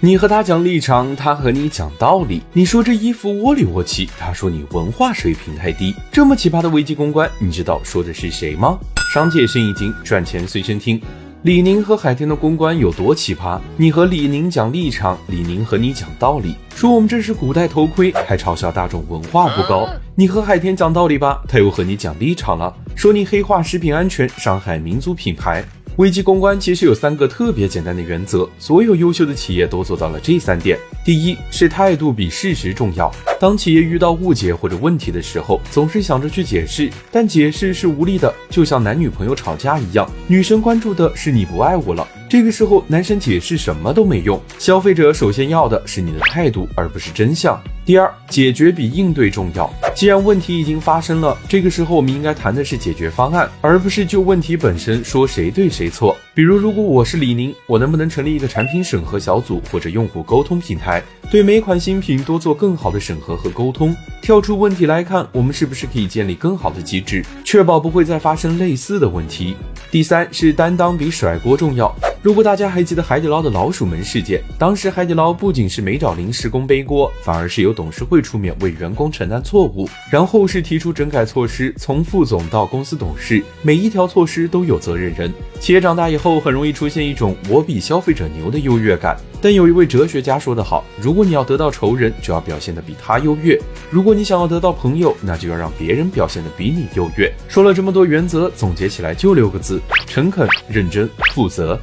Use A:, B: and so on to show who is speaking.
A: 你和他讲立场，他和你讲道理。你说这衣服窝里窝气，他说你文化水平太低。这么奇葩的危机公关，你知道说的是谁吗？商界生意经，赚钱随身听。李宁和海天的公关有多奇葩？你和李宁讲立场，李宁和你讲道理，说我们这是古代头盔，还嘲笑大众文化不高。你和海天讲道理吧，他又和你讲立场了，说你黑化食品安全，伤害民族品牌。危机公关其实有三个特别简单的原则，所有优秀的企业都做到了这三点。第一是态度比事实重要。当企业遇到误解或者问题的时候，总是想着去解释，但解释是无力的，就像男女朋友吵架一样，女生关注的是你不爱我了，这个时候男生解释什么都没用。消费者首先要的是你的态度，而不是真相。第二，解决比应对重要。既然问题已经发生了，这个时候我们应该谈的是解决方案，而不是就问题本身说谁对谁错。比如，如果我是李宁，我能不能成立一个产品审核小组或者用户沟通平台，对每款新品多做更好的审核和沟通？跳出问题来看，我们是不是可以建立更好的机制，确保不会再发生类似的问题？第三是担当比甩锅重要。如果大家还记得海底捞的老鼠门事件，当时海底捞不仅是没找临时工背锅，反而是由董事会出面为员工承担错误，然后是提出整改措施，从副总到公司董事，每一条措施都有责任人。企业长大以后，很容易出现一种我比消费者牛的优越感。但有一位哲学家说得好，如果你要得到仇人，就要表现得比他优越；如果你想要得到朋友，那就要让别人表现得比你优越。说了这么多原则，总结起来就六个字：诚恳、认真、负责。